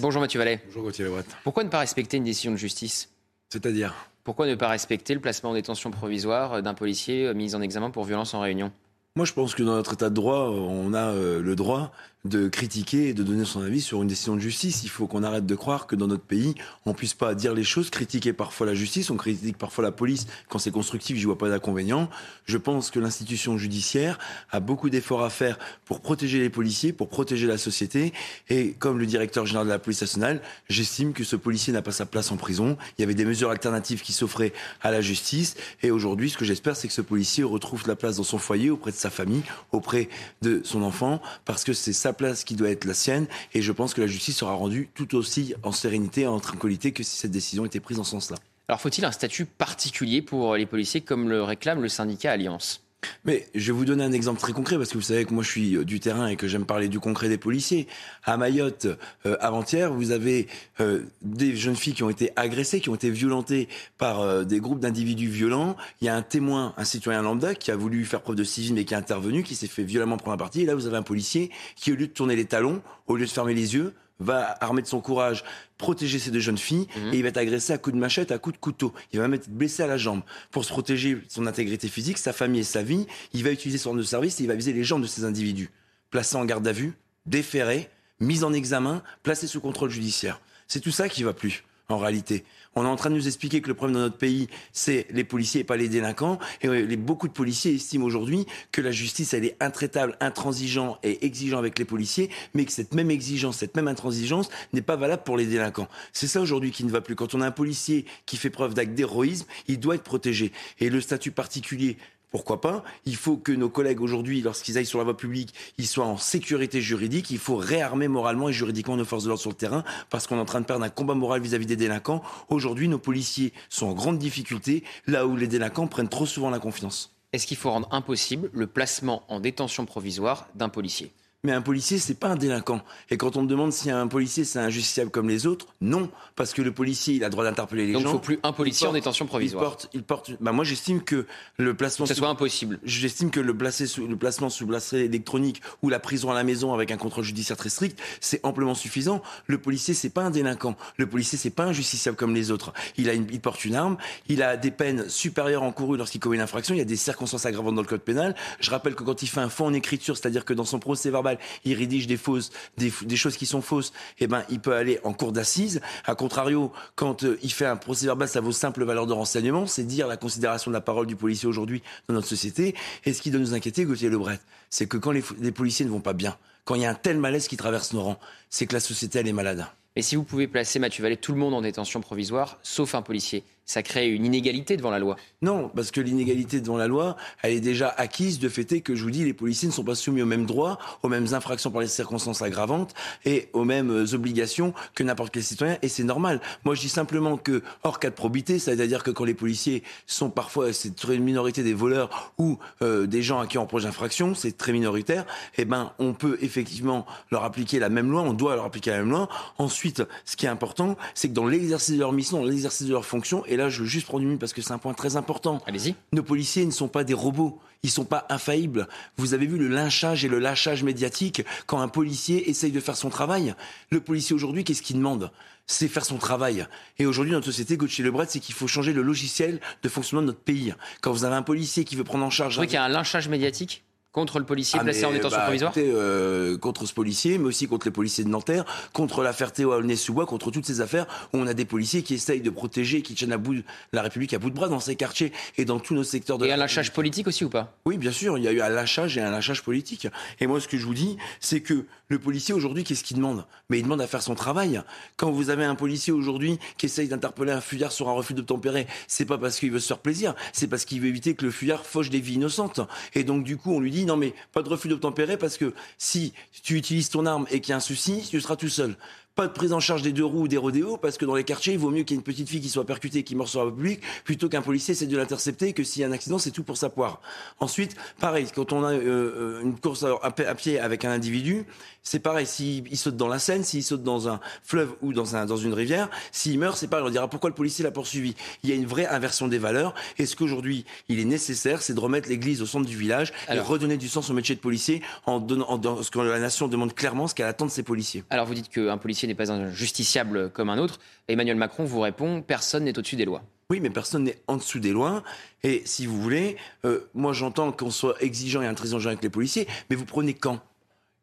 Bonjour Mathieu Vallet. Bonjour Gauthier Lebret. Pourquoi ne pas respecter une décision de justice? C'est-à-dire? Pourquoi ne pas respecter le placement en détention provisoire d'un policier mis en examen pour violence en réunion? Moi je pense que dans notre état de droit, on a euh, le droit de critiquer et de donner son avis sur une décision de justice. Il faut qu'on arrête de croire que dans notre pays, on puisse pas dire les choses, critiquer parfois la justice, on critique parfois la police. Quand c'est constructif, je vois pas d'inconvénient. Je pense que l'institution judiciaire a beaucoup d'efforts à faire pour protéger les policiers, pour protéger la société. Et comme le directeur général de la police nationale, j'estime que ce policier n'a pas sa place en prison. Il y avait des mesures alternatives qui s'offraient à la justice. Et aujourd'hui, ce que j'espère, c'est que ce policier retrouve la place dans son foyer, auprès de sa famille, auprès de son enfant, parce que c'est ça place qui doit être la sienne. Et je pense que la justice sera rendue tout aussi en sérénité, en tranquillité que si cette décision était prise en ce sens-là. Alors faut-il un statut particulier pour les policiers comme le réclame le syndicat Alliance? Mais je vais vous donner un exemple très concret parce que vous savez que moi je suis euh, du terrain et que j'aime parler du concret des policiers. À Mayotte, euh, avant-hier, vous avez euh, des jeunes filles qui ont été agressées, qui ont été violentées par des groupes d'individus violents. Il y a un témoin, un citoyen lambda qui a voulu faire preuve de civisme et qui est intervenu, qui s'est fait violemment prendre un parti. Et là, vous avez un policier qui, au lieu de tourner les talons, au lieu de fermer les yeux, va armer de son courage protéger ces deux jeunes filles mhm. et il va être agressé à coups de machette, à coups de couteau. Il va même être blessé à la jambe. Pour se protéger son intégrité physique, sa famille et sa vie, il va utiliser son arme de service et il va viser les jambes de ces individus. Placé en garde à vue, déféré, mis en examen, placé sous contrôle judiciaire. C'est tout ça qui va plus en réalité. On est en train de nous expliquer que le problème dans notre pays, c'est les policiers et pas les délinquants. Et les, beaucoup de policiers estiment aujourd'hui que la justice, elle est intraitable, intransigeante et exigeante avec les policiers, mais que cette même exigence, cette même intransigeance n'est pas valable pour les délinquants. C'est ça aujourd'hui qui ne va plus. Quand on a un policier qui fait preuve d'acte d'héroïsme, il doit être protégé. Et le statut particulier pourquoi pas? Il faut que nos collègues aujourd'hui, lorsqu'ils aillent sur la voie publique, ils soient en sécurité juridique. Il faut réarmer moralement et juridiquement nos forces de l'ordre sur le terrain parce qu'on est en train de perdre un combat moral vis-à-vis des délinquants. Aujourd'hui, nos policiers sont en grande difficulté là où les délinquants prennent trop souvent la confiance. Est-ce qu'il faut rendre impossible le placement en détention provisoire d'un policier? Mais un policier, c'est pas un délinquant. Et quand on me demande si un policier, c'est un justiciable comme les autres, non. Parce que le policier, il a le droit d'interpeller les gens. Donc il ne faut plus un policier en détention provisoire. Il porte, il porte, bah moi, j'estime que le placement. Que ce soit impossible. J'estime que le, sous, le placement sous bracelet électronique ou la prison à la maison avec un contrôle judiciaire très strict, c'est amplement suffisant. Le policier, c'est pas un délinquant. Le policier, c'est pas un justiciable comme les autres. Il a une, il porte une arme. Il a des peines supérieures encourues lorsqu'il commet une infraction. Il y a des circonstances aggravantes dans le code pénal. Je rappelle que quand il fait un faux en écriture, c'est-à-dire que dans son procès verbal, il rédige des fausses, des, choses qui sont fausses, eh ben, il peut aller en cour d'assises. A contrario, quand euh, il fait un procès verbal, ça vaut simple valeur de renseignement. C'est dire la considération de la parole du policier aujourd'hui dans notre société. Et ce qui doit nous inquiéter, Gauthier Lebret, c'est que quand les, policiers ne vont pas bien, quand il y a un tel malaise qui traverse nos rangs, c'est que la société, elle est malade. Et si vous pouvez placer, Mathieu Vallée, tout le monde en détention provisoire, sauf un policier, ça crée une inégalité devant la loi. Non, parce que l'inégalité devant la loi, elle est déjà acquise de fait que je vous dis, les policiers ne sont pas soumis aux mêmes droits, aux mêmes infractions par les circonstances aggravantes et aux mêmes euh, obligations que n'importe quel citoyen, et c'est normal. Moi, je dis simplement que, hors cas de probité, c'est-à-dire que quand les policiers sont parfois, c'est une minorité des voleurs ou euh, des gens à qui on reproche d'infraction, c'est très minoritaire, eh ben, on peut effectivement leur appliquer la même loi, on doit leur appliquer la même loi. Ensuite, ce qui est important, c'est que dans l'exercice de leur mission, dans l'exercice de leur fonction, là, je veux juste prendre une minute parce que c'est un point très important. Allez-y. Nos policiers ne sont pas des robots. Ils sont pas infaillibles. Vous avez vu le lynchage et le lâchage médiatique quand un policier essaye de faire son travail. Le policier aujourd'hui, qu'est-ce qu'il demande? C'est faire son travail. Et aujourd'hui, notre société, Gauthier Lebret, c'est qu'il faut changer le logiciel de fonctionnement de notre pays. Quand vous avez un policier qui veut prendre en charge... Vous qu'il y a un lynchage médiatique Contre le policier ah, placé en détention bah, provisoire euh, Contre ce policier, mais aussi contre les policiers de Nanterre, contre l'affaire Théo Aulnay-sous-Bois, contre toutes ces affaires où on a des policiers qui essayent de protéger, qui tiennent à bout la République à bout de bras dans ces quartiers et dans tous nos secteurs de Et un lâchage politique aussi ou pas? Oui, bien sûr, il y a eu un lâchage et un lâchage politique. Et moi, ce que je vous dis, c'est que le policier aujourd'hui, qu'est-ce qu'il demande? Mais il demande à faire son travail. Quand vous avez un policier aujourd'hui qui essaye d'interpeller un fuyard sur un refus d'obtempérer, c'est pas parce qu'il veut se faire plaisir, c'est parce qu'il veut éviter que le fuyard fauche des vies innocentes. Et donc, du coup, on lui dit non mais pas de refus d'obtempérer parce que si tu utilises ton arme et qu'il y a un souci, tu seras tout seul pas de prise en charge des deux roues ou des rodéos, parce que dans les quartiers, il vaut mieux qu'il y ait une petite fille qui soit percutée, qui meurt sur la public, plutôt qu'un policier essaie de l'intercepter, que s'il y a un accident, c'est tout pour sa poire. Ensuite, pareil, quand on a euh, euh, une course à, pied avec un individu, c'est pareil, s'il saute dans la Seine, s'il saute dans un fleuve ou dans, un, dans une rivière, s'il meurt, c'est pareil, on dira pourquoi le policier l'a poursuivi. Il y a une vraie inversion des valeurs, et ce qu'aujourd'hui, il est nécessaire, c'est de remettre l'église au centre du village et redonner du sens au métier de policier en donnant en, ce que la nation demande clairement, ce qu'elle attend de ses policiers? Alors vous dites qu'un policier n'est pas un justiciable comme un autre. Emmanuel Macron vous répond personne n'est au-dessus des lois. Oui, mais personne n'est en dessous des lois. Et si vous voulez, euh, moi j'entends qu'on soit exigeant et intransigeant avec les policiers, mais vous prenez quand?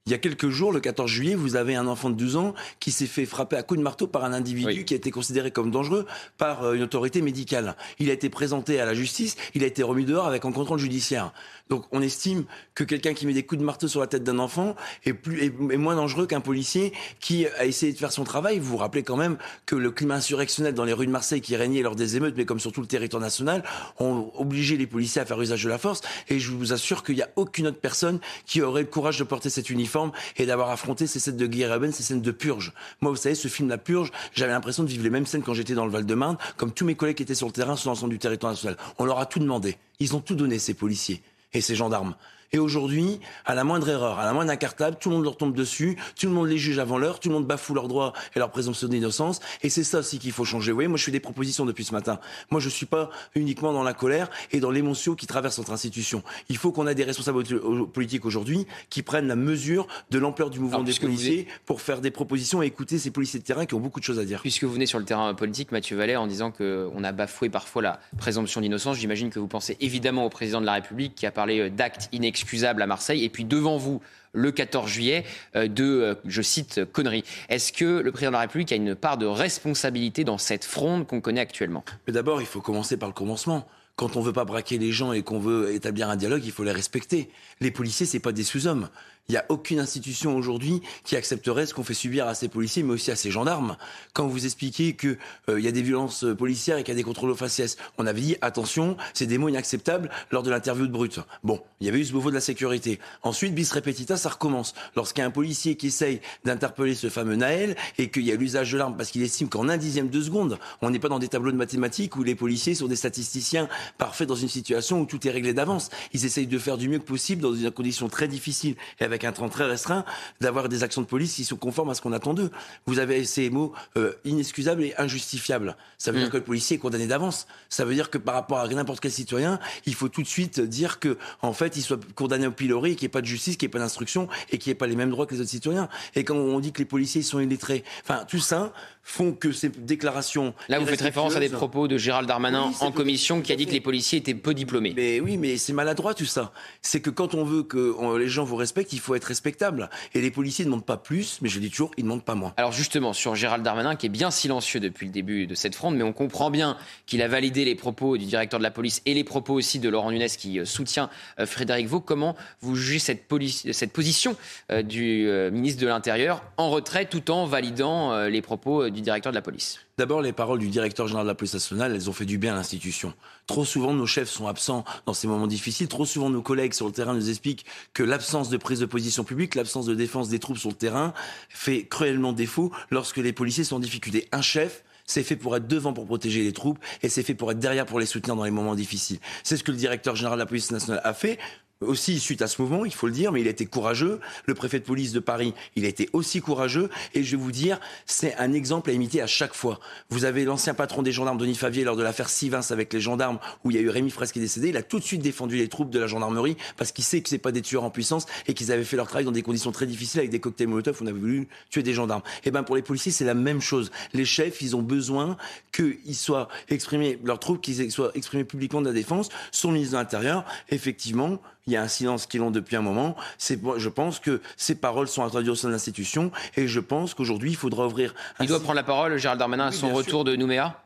Il y a quelques jours, le 14 juillet, vous avez un enfant de 12 ans qui s'est fait frapper à coups de marteau par un individu qui a été considéré comme dangereux par euh, une autorité médicale. Il a été présenté à la justice, il a été remis dehors avec un contrôle judiciaire. Donc on estime que quelqu'un qui met des coups de marteau sur la tête d'un enfant est, plus, est, moins dangereux qu'un policier qui a essayé de faire son travail. Vous vous rappelez quand même que le climat insurrectionnel dans les rues de Marseille qui régnait lors des émeutes, mais comme sur tout le territoire national, ont obligé les policiers à faire usage de la force. Et je vous assure qu'il n'y a aucune autre personne qui aurait le courage de porter cet uniforme et d'avoir affronté ces scènes de urbaine, ces scènes de purge. Moi, vous savez, ce film La Purge, j'avais l'impression de vivre les mêmes scènes quand j'étais dans le Val-de-Marne, comme tous mes collègues qui étaient sur le terrain sur l'ensemble du territoire national. On leur a tout demandé. Ils ont tout donné, ces policiers et ces gendarmes. Et aujourd'hui, à la moindre erreur, à la moindre incartable, tout le monde leur tombe dessus, tout le monde les juge avant l'heure, tout le monde bafoue leurs droits et leur présomption d'innocence. Et c'est ça aussi qu'il faut changer. Vous voyez, moi je fais des propositions depuis ce matin. Moi je suis pas uniquement dans la colère et dans l'émotion qui traverse notre institution. Il faut qu'on ait des responsables politiques aujourd'hui qui prennent la mesure de l'ampleur du mouvement des policiers pour faire des propositions et écouter ces policiers de terrain qui ont beaucoup de choses à dire. Puisque vous venez sur le terrain politique, Mathieu Vallet, en disant qu'on a bafoué parfois la présomption d'innocence, j'imagine que vous pensez évidemment au président de la République qui a parlé euh, d'actes inexcusables à Marseille et puis devant vous le 14 juillet euh, de, euh, je cite, conneries. Est-ce que le président de la République a une part de responsabilité dans cette fronde qu'on connaît actuellement? Mais d'abord, il faut commencer par le commencement. Quand on veut pas braquer les gens et qu'on veut établir un dialogue, il faut les respecter. Les policiers, c'est pas des sous-hommes. Il n'y a aucune institution aujourd'hui qui accepterait ce qu'on fait subir à ces policiers, mais aussi à ces gendarmes. Quand vous expliquez qu'il euh, y a des violences policières et qu'il y a des contrôles aux faciès, on avait dit attention, c'est des mots inacceptables lors de l'interview de Brut. Bon, il y avait eu ce beauveau de la sécurité. Ensuite, bis repetita, ça recommence. Lorsqu'il y a un policier qui essaye d'interpeller ce fameux Naël et qu'il y a l'usage de l'arme parce qu'il estime qu'en un dixième de seconde, on n'est pas dans des tableaux de mathématiques où les policiers sont des statisticiens parfaits dans une situation où tout est réglé d'avance. Ils essayent de faire du mieux que possible dans une condition très difficile un temps très restreint, d'avoir des actions de police qui sont conformes à ce qu'on attend d'eux. Vous avez ces mots euh, inexcusables et injustifiables. Ça veut dire mm. que le policier est condamné d'avance. Ça veut dire que par rapport à n'importe quel citoyen, il faut tout de suite dire que, en fait, il soit condamné au pilori, qu'il n'y ait pas de justice, qu'il n'y ait pas d'instruction et qu'il n'y ait pas les mêmes droits que les autres citoyens. Et quand on dit que les policiers sont illettrés, enfin, tout ça, font que ces déclarations. Là, vous faites référence à des propos de Gérald Darmanin en commission qui a dit que les policiers étaient peu diplômés. Mais oui, mais c'est maladroit tout ça. C'est que quand on veut que les gens vous respectent, il faut être respectable. Et les policiers ne demandent pas plus, mais je dis toujours, ils ne demandent pas moins. Alors justement, sur Gérald Darmanin, qui est bien silencieux depuis le début de cette fronde, mais on comprend bien qu'il a validé les propos du directeur de la police et les propos aussi de Laurent Nunez qui euh, soutient euh, Frédéric Vaux. Comment vous jugez cette, cette position euh, du ministre de l'Intérieur en retrait tout en validant les propos du directeur de la police? D'abord, les paroles du directeur général de la police nationale, elles ont fait du bien à l'institution. Trop souvent, nos chefs sont absents dans ces moments difficiles. Trop souvent, nos collègues sur le terrain nous expliquent que l'absence de prise de position publique, l'absence de défense des troupes sur le terrain fait cruellement défaut lorsque les policiers sont en difficulté. Un chef, c'est fait pour être devant pour protéger les troupes et c'est fait pour être derrière pour les soutenir dans les moments difficiles. C'est ce que le directeur général de la police nationale a fait aussi suite à ce mouvement, il faut le dire, mais il a été courageux. Le préfet de police de Paris, il a été aussi courageux. Et je vais vous dire, c'est un exemple à imiter à chaque fois. Vous avez l'ancien patron des gendarmes, Denis Favier, lors de l'affaire Sivins avec les gendarmes, où il y a eu Rémi Fraisse qui est décédé. Il a tout de suite défendu les troupes de la gendarmerie parce qu'il sait que c'est pas des tueurs en puissance et qu'ils avaient fait leur travail dans des conditions très difficiles avec des cocktails Molotov. On avait voulu tuer des gendarmes. Et eh ben pour les policiers, c'est la même chose. Les chefs, ils ont besoin qu'ils soient exprimés, leurs troupes, qu'ils soient exprimés publiquement de la défense. Son ministre de l'Intérieur, effectivement, il y a un silence qui long depuis un moment. C'est, je pense que ces paroles sont attendues au sein de l'institution et je pense qu'aujourd'hui, il faudra ouvrir. Il doit prendre la parole, Gérald Darmanin, à son retour de Nouméa?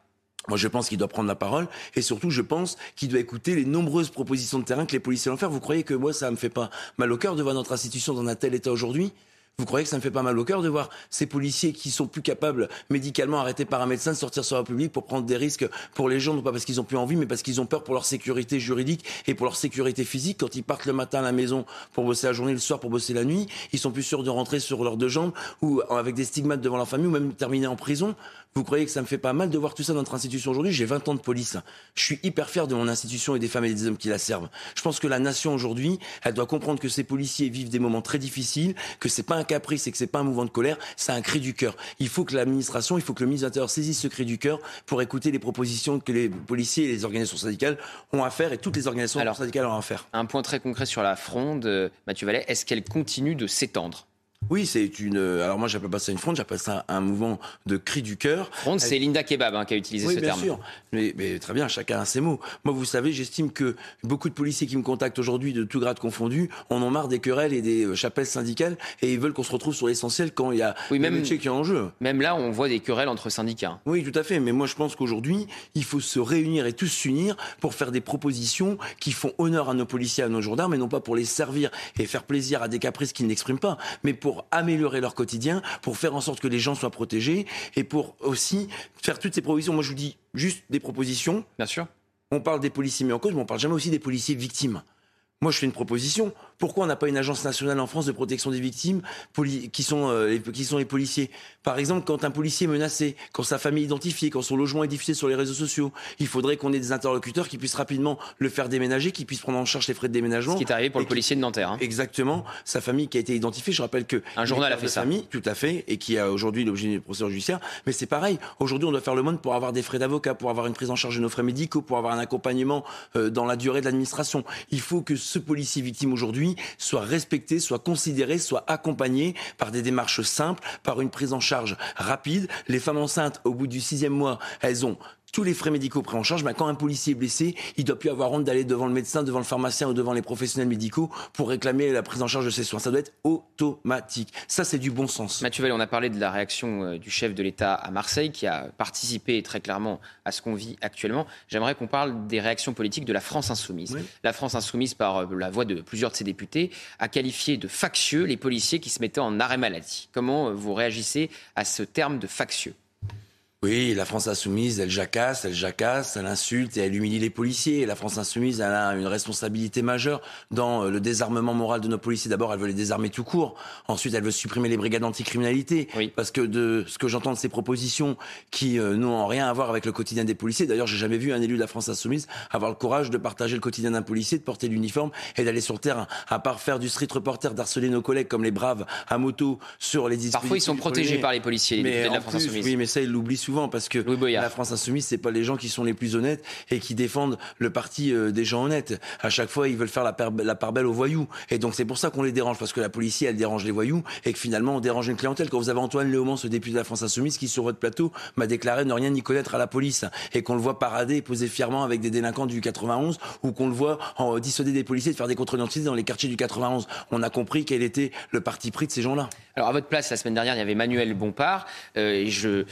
Moi, je pense qu'il doit prendre la parole et surtout, je pense qu'il doit écouter les nombreuses propositions de terrain que les policiers vont faire. Vous croyez que moi, ça me fait pas mal au cœur de voir notre institution dans un tel état aujourd'hui? Vous croyez que ça me fait pas mal au cœur de voir ces policiers qui sont plus capables, médicalement arrêtés par un médecin, de sortir sur la public pour prendre des risques pour les gens, non pas parce qu'ils ont plus envie, mais parce qu'ils ont peur pour leur sécurité juridique et pour leur sécurité physique. Quand ils partent le matin à la maison pour bosser la journée, le soir pour bosser la nuit, ils sont plus sûrs de rentrer sur leurs deux jambes ou avec des stigmates devant leur famille ou même terminer en prison. Vous croyez que ça me fait pas mal de voir tout ça dans notre institution aujourd'hui? J'ai 20 ans de police. Je suis hyper fier de mon institution et des femmes et des hommes qui la servent. Je pense que la nation aujourd'hui, elle doit comprendre que ces policiers vivent des moments très difficiles, que c'est pas un caprice et que c'est pas un mouvement de colère, c'est un cri du cœur. Il faut que l'administration, il faut que le ministre de l'Intérieur saisisse ce cri du cœur pour écouter les propositions que les policiers et les organisations syndicales ont à faire et toutes les organisations syndicales ont à faire. Un point très concret sur la fronde, euh, Mathieu Vallet, est-ce qu'elle continue de s'étendre? Oui, c'est une. Alors moi, j'appelle pas ça une fronde, j'appelle ça un mouvement de cri du cœur. Fronde, c'est Linda Kebab hein, qui a utilisé ce terme. Oui, bien sûr. Mais, très bien, chacun a ses mots. Moi, vous savez, j'estime que beaucoup de policiers qui me contactent aujourd'hui, de tout grade confondu, en ont marre des querelles et des euh, chapelles syndicales et ils veulent qu'on se retrouve sur l'essentiel quand il y a oui, même, métier qui est en jeu. Même là, on voit des querelles entre syndicats. Oui, tout à fait. Mais moi, je pense qu'aujourd'hui, il faut se réunir et tous s'unir pour faire des propositions qui font honneur à nos policiers, à nos gendarmes, et non pas pour les servir et faire plaisir à des caprices qu'ils n'expriment pas, mais pour améliorer leur quotidien, pour faire en sorte que les gens soient protégés et pour aussi faire toutes ces propositions. Moi, je vous dis juste des propositions. Bien sûr. On parle des policiers mis en cause, mais on parle jamais aussi des policiers victimes. Moi, je fais une proposition. Pourquoi on n'a pas une agence nationale en France de protection des victimes qui sont, euh, les, qui sont les policiers? Par exemple, quand un policier est menacé, quand sa famille est identifiée, quand son logement est diffusé sur les réseaux sociaux, il faudrait qu'on ait des interlocuteurs qui puissent rapidement le faire déménager, qui puissent prendre en charge les frais de déménagement. Ce qui est arrivé pour le policier de Nanterre. Hein. Exactement. Sa famille qui a été identifiée. Je rappelle que un journal a fait ça. Famille, tout à fait, et qui a aujourd'hui l'objet d'une procédure judiciaire. Mais c'est pareil. Aujourd'hui, on doit faire le monde pour avoir des frais d'avocat, pour avoir une prise en charge de nos frais médicaux, pour avoir un accompagnement euh, dans la durée de l'administration. Il faut que ce policier victime aujourd'hui soit respecté soit considéré, soit accompagné par des démarches simples, par une prise en charge rapide. Les femmes enceintes, au bout du sixième mois, elles ont tous les frais médicaux pris en charge. Mais quand un policier est blessé, il doit plus avoir honte d'aller devant le médecin, devant le pharmacien ou devant les professionnels médicaux pour réclamer la prise en charge de ses soins. Ça doit être automatique. Ça, c'est du bon sens. Mathieu Vallée, on a parlé de la réaction euh, du chef de l'État à Marseille, qui a participé très clairement à ce qu'on vit actuellement. J'aimerais qu'on parle des réactions politiques de la France insoumise. La France insoumise, par euh, la voix de plusieurs de ses députés, a qualifié de factieux les policiers qui se mettaient en arrêt maladie. Comment euh, vous réagissez à ce terme de factieux? Oui, la France insoumise, elle jacasse, elle jacasse, elle insulte et elle humilie les policiers. La France insoumise, elle a une responsabilité majeure dans euh, le désarmement moral de nos policiers. D'abord, elle veut les désarmer tout court. Ensuite, elle veut supprimer les brigades anticriminalité. Oui. Parce que de ce que j'entends de ces propositions qui euh, n'ont rien à voir avec le quotidien des policiers. D'ailleurs, j'ai jamais vu un élu de la France insoumise avoir le courage de partager le quotidien d'un policier, de porter l'uniforme et d'aller sur le terrain. À part faire du street reporter, d'harceler nos collègues comme les braves à moto sur les. Parfois, ils sont protégés par les policiers, les de la France insoumise. Oui, mais ça, ils l'oublient souvent parce que la France insoumise, c'est pas les gens qui sont les plus honnêtes et qui défendent le parti euh, des gens honnêtes. À chaque fois, ils veulent faire la, la part belle aux voyous. Et donc, c'est pour ça qu'on les dérange, parce que la police, elle dérange les voyous et que finalement, on dérange une clientèle. Quand vous avez Antoine Léaumont, ce député de la France insoumise, qui sur votre plateau m'a déclaré ne rien y connaître à la police et qu'on le voit parader et poser fièrement avec des délinquants du 91 ou qu'on le voit en dissuader des policiers de faire des contrôles d'identité dans les quartiers du 91. On a compris quel était le parti pris de ces gens-là. Alors, à votre place, la semaine dernière, il y avait Manuel Bompard euh, et je euh,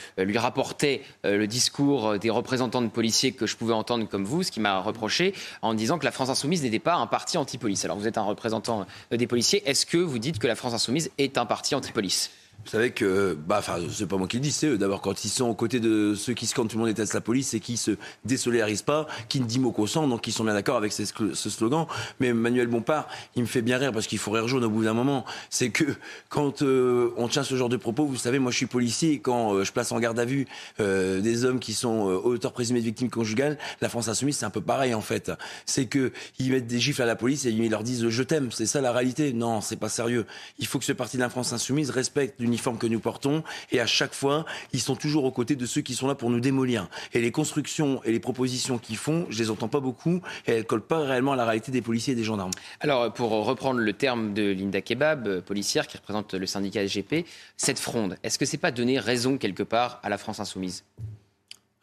lui rapportais le discours euh, des représentants de policiers que je pouvais entendre comme vous, ce qui m'a reproché, en disant que la France Insoumise n'était pas un parti anti-police. Alors vous êtes un représentant euh, des policiers. Est-ce que vous dites que la France Insoumise est un parti anti-police? Vous savez que, bah, enfin, c'est pas moi qui le dis, c'est eux. D'abord, quand ils sont aux côtés de ceux qui scandent tout le monde déteste la police et qui se désolidarisent pas, qui ne dit mot qu'au sang, donc ils sont bien d'accord avec ce, slogan. Mais Manuel Bompard, il me fait bien rire parce qu'il faut rire jaune au bout d'un moment. C'est que quand euh, on tient ce genre de propos, vous savez, moi je suis policier quand euh, je place en garde à vue euh, des hommes qui sont auteurs présumés de victimes conjugales, la France insoumise, c'est un peu pareil en fait. C'est que ils mettent des gifles à la police et ils leur disent je t'aime. C'est ça la réalité. Non, c'est pas sérieux. Il faut que ce parti de la France insoumise respecte l'uniforme que nous portons. Et à chaque fois, ils sont toujours aux côtés de ceux qui sont là pour nous démolir. Et les constructions et les propositions qu'ils font, je les entends pas beaucoup et elles collent pas réellement à la réalité des policiers et des gendarmes. Alors, pour reprendre le terme de Linda Kebab, euh, policière qui représente le syndicat SGP, cette fronde, est-ce que c'est pas donner raison quelque part à la France insoumise?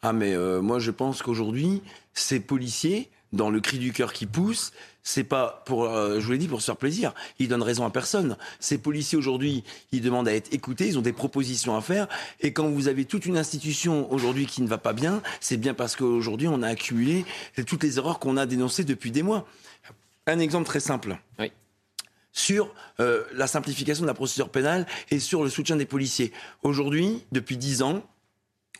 Ah mais euh, moi je pense qu'aujourd'hui ces policiers dans le cri du cœur qui pousse, c'est pas pour, euh, je vous l'ai dit, pour se faire plaisir. Ils donnent raison à personne. Ces policiers aujourd'hui, ils demandent à être écoutés, ils ont des propositions à faire. Et quand vous avez toute une institution aujourd'hui qui ne va pas bien, c'est bien parce qu'aujourd'hui on a accumulé toutes les erreurs qu'on a dénoncées depuis des mois. Un exemple très simple. Oui. sur euh, la simplification de la procédure pénale et sur le soutien des policiers. Aujourd'hui, depuis dix ans,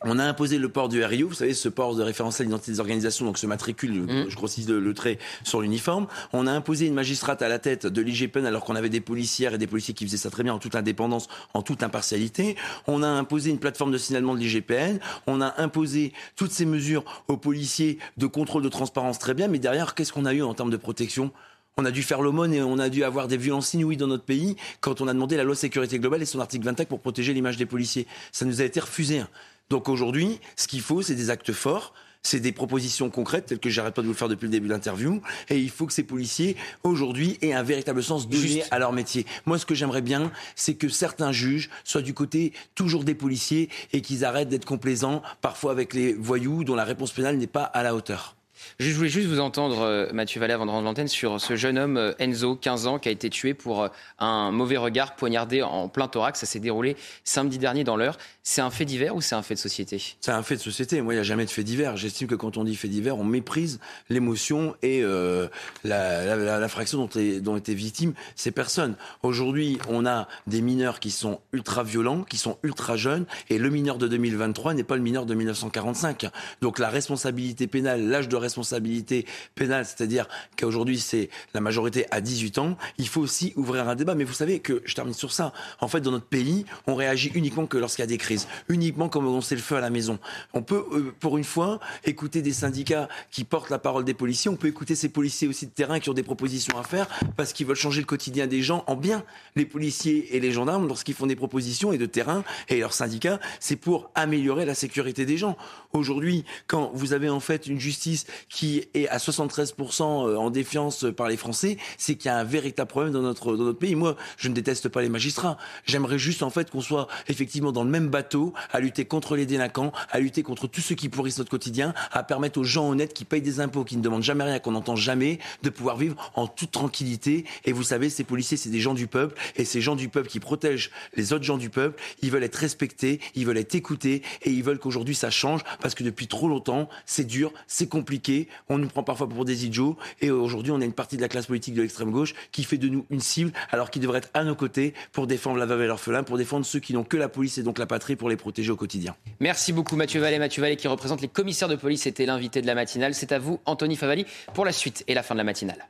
on a imposé le port du RIO, vous savez, ce port de référentiel d'identité des organisations, donc ce matricule, mmh. je grossis le, le, trait sur l'uniforme. On a imposé une magistrate à la tête de l'IGPN alors qu'on avait des policières et des policiers qui faisaient ça très bien en toute indépendance, en toute impartialité. On a imposé une plateforme de signalement de l'IGPN. On a imposé toutes ces mesures aux policiers de contrôle de transparence très bien. Mais derrière, qu'est-ce qu'on a eu en termes de protection? On a dû faire l'aumône et on a dû avoir des violences inouïes dans notre pays quand on a demandé la loi sécurité globale et son article 25 pour protéger l'image des policiers. Ça nous a été refusé. Donc aujourd'hui, ce qu'il faut, c'est des actes forts c'est des propositions concrètes telles que j'arrête pas de vous le faire depuis le début de l'interview. Et il faut que ces policiers, aujourd'hui, aient un véritable sens donné à leur métier. Moi, ce que j'aimerais bien, c'est que certains juges soient du côté toujours des policiers et qu'ils arrêtent d'être complaisants parfois avec les voyous dont la réponse pénale n'est pas à la hauteur. Je voulais juste vous entendre, euh, Mathieu Vallet, avant de rendre l'antenne, sur ce jeune homme, euh, Enzo, 15 ans, qui a été tué pour euh, un mauvais regard poignardé en plein thorax. Ça s'est déroulé samedi dernier dans l'heure. C'est un fait divers ou c'est un fait de société? C'est un fait de société. Moi, il n'y a jamais de fait divers. J'estime que quand on dit fait divers, on méprise l'émotion et euh, la, fraction dont, dont étaient victimes ces personnes. Aujourd'hui, on a des mineurs qui sont ultra violents, qui sont ultra jeunes, et le mineur de 2023 n'est pas le mineur de 1945. Donc la responsabilité pénale, l'âge de responsabilité pénale, c'est-à-dire qu'aujourd'hui c'est la majorité à 18 ans, il faut aussi ouvrir un débat. Mais vous savez que, je termine sur ça, en fait dans notre pays, on réagit uniquement que lorsqu'il y a des crises uniquement comme on sait le feu à la maison. On peut, euh, pour une fois, écouter des syndicats qui portent la parole des policiers. On peut écouter ces policiers aussi de terrain qui ont des propositions à faire parce qu'ils veulent changer le quotidien des gens en bien. Les policiers et les gendarmes, lorsqu'ils font des propositions et de terrain et leurs syndicats, c'est pour améliorer la sécurité des gens. Aujourd'hui, quand vous avez en fait une justice qui est à 73% euh, en défiance par les Français, c'est qu'il y a un véritable problème dans notre, dans notre pays. Moi, je ne déteste pas les magistrats. J'aimerais juste en fait qu'on soit effectivement dans le même bateau à lutter contre les délinquants, à lutter contre tout ce qui pourrissent notre quotidien, à permettre aux gens honnêtes qui payent des impôts, qui ne demandent jamais rien, qu'on n'entend jamais, de pouvoir vivre en toute tranquillité. Et vous savez, ces policiers, c'est des gens du peuple, et ces gens du peuple qui protègent les autres gens du peuple, ils veulent être respectés, ils veulent être écoutés, et ils veulent qu'aujourd'hui ça change, parce que depuis trop longtemps, c'est dur, c'est compliqué, on nous prend parfois pour des idiots, et aujourd'hui on a une partie de la classe politique de l'extrême gauche qui fait de nous une cible, alors qu'ils devraient être à nos côtés pour défendre la veuve et l'orphelin, pour défendre ceux qui n'ont que la police et donc la patrie pour les protéger au quotidien. Merci beaucoup Mathieu Vallée. Mathieu Vallée qui représente les commissaires de police était l'invité de la matinale. C'est à vous Anthony Favali pour la suite et la fin de la matinale.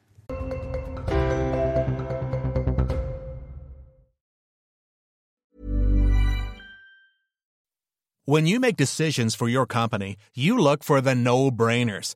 When you make decisions for your company, you look for the no-brainers.